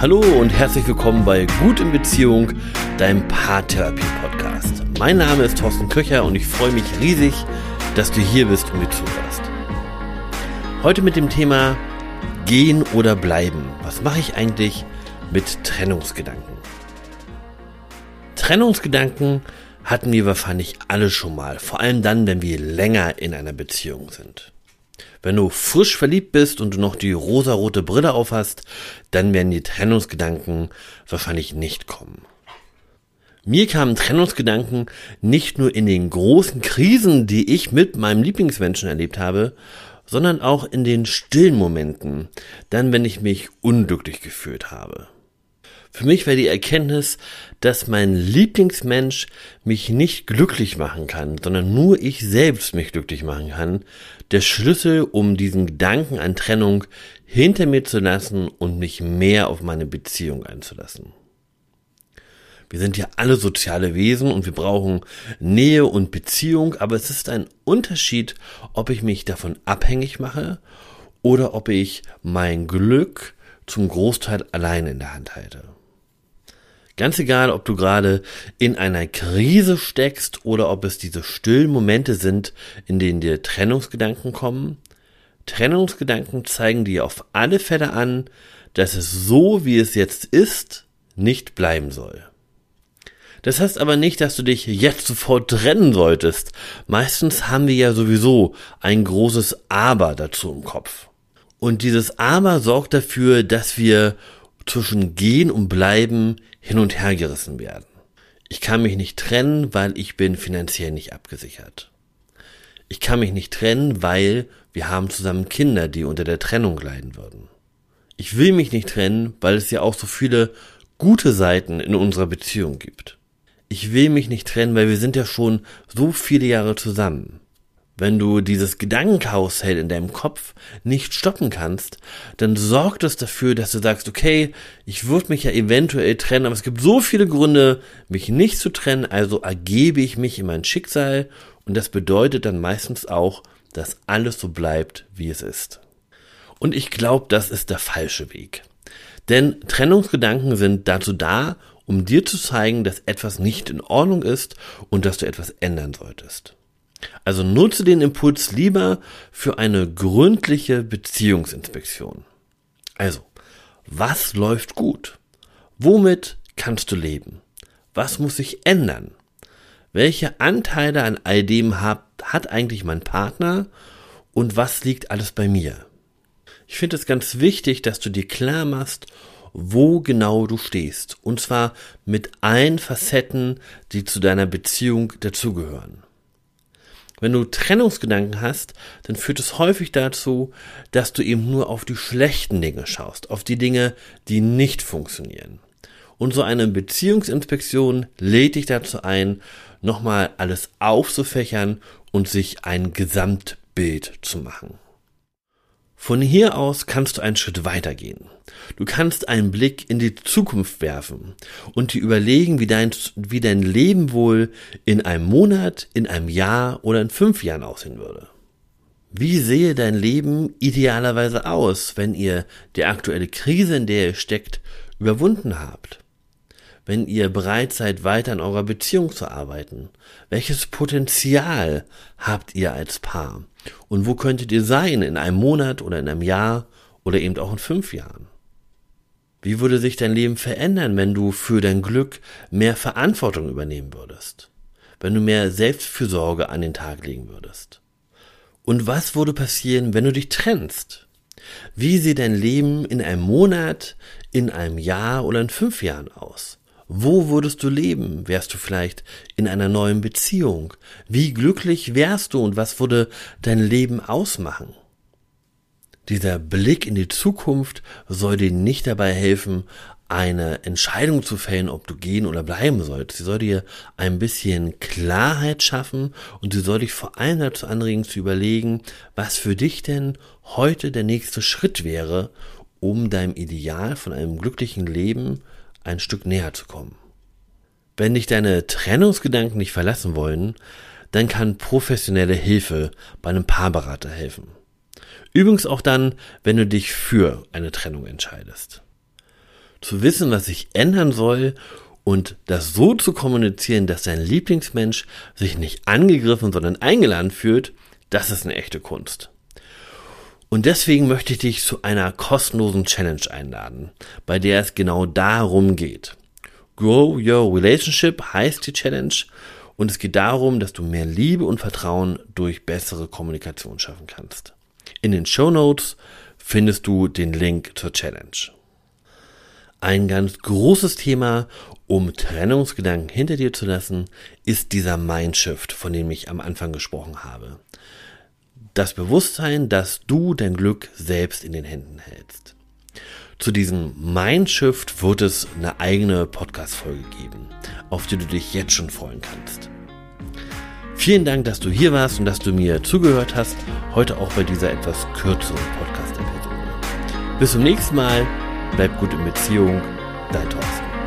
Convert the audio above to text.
Hallo und herzlich willkommen bei Gut in Beziehung, deinem Paartherapie-Podcast. Mein Name ist Thorsten Köcher und ich freue mich riesig, dass du hier bist und mir zuhörst. Heute mit dem Thema Gehen oder bleiben. Was mache ich eigentlich mit Trennungsgedanken? Trennungsgedanken hatten wir wahrscheinlich alle schon mal, vor allem dann, wenn wir länger in einer Beziehung sind. Wenn du frisch verliebt bist und du noch die rosarote Brille aufhast, dann werden die Trennungsgedanken wahrscheinlich nicht kommen. Mir kamen Trennungsgedanken nicht nur in den großen Krisen, die ich mit meinem Lieblingsmenschen erlebt habe, sondern auch in den stillen Momenten, dann wenn ich mich unglücklich gefühlt habe. Für mich war die Erkenntnis, dass mein Lieblingsmensch mich nicht glücklich machen kann, sondern nur ich selbst mich glücklich machen kann, der Schlüssel, um diesen Gedanken an Trennung hinter mir zu lassen und mich mehr auf meine Beziehung einzulassen. Wir sind ja alle soziale Wesen und wir brauchen Nähe und Beziehung, aber es ist ein Unterschied, ob ich mich davon abhängig mache oder ob ich mein Glück zum Großteil allein in der Hand halte. Ganz egal, ob du gerade in einer Krise steckst oder ob es diese stillen Momente sind, in denen dir Trennungsgedanken kommen. Trennungsgedanken zeigen dir auf alle Fälle an, dass es so, wie es jetzt ist, nicht bleiben soll. Das heißt aber nicht, dass du dich jetzt sofort trennen solltest. Meistens haben wir ja sowieso ein großes Aber dazu im Kopf. Und dieses Aber sorgt dafür, dass wir zwischen Gehen und Bleiben hin und her gerissen werden. Ich kann mich nicht trennen, weil ich bin finanziell nicht abgesichert. Ich kann mich nicht trennen, weil wir haben zusammen Kinder, die unter der Trennung leiden würden. Ich will mich nicht trennen, weil es ja auch so viele gute Seiten in unserer Beziehung gibt. Ich will mich nicht trennen, weil wir sind ja schon so viele Jahre zusammen. Wenn du dieses Gedankenkarussell in deinem Kopf nicht stoppen kannst, dann sorgt es dafür, dass du sagst, okay, ich würde mich ja eventuell trennen, aber es gibt so viele Gründe, mich nicht zu trennen, also ergebe ich mich in mein Schicksal und das bedeutet dann meistens auch, dass alles so bleibt, wie es ist. Und ich glaube, das ist der falsche Weg. Denn Trennungsgedanken sind dazu da, um dir zu zeigen, dass etwas nicht in Ordnung ist und dass du etwas ändern solltest. Also nutze den Impuls lieber für eine gründliche Beziehungsinspektion. Also, was läuft gut? Womit kannst du leben? Was muss sich ändern? Welche Anteile an all dem hat, hat eigentlich mein Partner und was liegt alles bei mir? Ich finde es ganz wichtig, dass du dir klar machst, wo genau du stehst. Und zwar mit allen Facetten, die zu deiner Beziehung dazugehören. Wenn du Trennungsgedanken hast, dann führt es häufig dazu, dass du eben nur auf die schlechten Dinge schaust, auf die Dinge, die nicht funktionieren. Und so eine Beziehungsinspektion lädt dich dazu ein, nochmal alles aufzufächern und sich ein Gesamtbild zu machen. Von hier aus kannst du einen Schritt weitergehen. Du kannst einen Blick in die Zukunft werfen und dir überlegen, wie dein, wie dein Leben wohl in einem Monat, in einem Jahr oder in fünf Jahren aussehen würde. Wie sehe dein Leben idealerweise aus, wenn ihr die aktuelle Krise, in der ihr steckt, überwunden habt? Wenn ihr bereit seid, weiter an eurer Beziehung zu arbeiten? Welches Potenzial habt ihr als Paar? Und wo könntet ihr sein in einem Monat oder in einem Jahr oder eben auch in fünf Jahren? Wie würde sich dein Leben verändern, wenn du für dein Glück mehr Verantwortung übernehmen würdest? Wenn du mehr Selbstfürsorge an den Tag legen würdest? Und was würde passieren, wenn du dich trennst? Wie sieht dein Leben in einem Monat, in einem Jahr oder in fünf Jahren aus? Wo würdest du leben? Wärst du vielleicht in einer neuen Beziehung? Wie glücklich wärst du und was würde dein Leben ausmachen? Dieser Blick in die Zukunft soll dir nicht dabei helfen, eine Entscheidung zu fällen, ob du gehen oder bleiben sollst. Sie soll dir ein bisschen Klarheit schaffen und sie soll dich vor allem dazu anregen zu überlegen, was für dich denn heute der nächste Schritt wäre, um deinem Ideal von einem glücklichen Leben ein Stück näher zu kommen. Wenn dich deine Trennungsgedanken nicht verlassen wollen, dann kann professionelle Hilfe bei einem Paarberater helfen. Übrigens auch dann, wenn du dich für eine Trennung entscheidest. zu wissen, was sich ändern soll und das so zu kommunizieren, dass dein Lieblingsmensch sich nicht angegriffen, sondern eingeladen fühlt, das ist eine echte Kunst. Und deswegen möchte ich dich zu einer kostenlosen Challenge einladen, bei der es genau darum geht. Grow Your Relationship heißt die Challenge und es geht darum, dass du mehr Liebe und Vertrauen durch bessere Kommunikation schaffen kannst. In den Show Notes findest du den Link zur Challenge. Ein ganz großes Thema, um Trennungsgedanken hinter dir zu lassen, ist dieser Mindshift, von dem ich am Anfang gesprochen habe. Das Bewusstsein, dass du dein Glück selbst in den Händen hältst. Zu diesem Mindshift wird es eine eigene Podcast-Folge geben, auf die du dich jetzt schon freuen kannst. Vielen Dank, dass du hier warst und dass du mir zugehört hast, heute auch bei dieser etwas kürzeren Podcast-Episode. Bis zum nächsten Mal, bleib gut in Beziehung, dein Thorsten.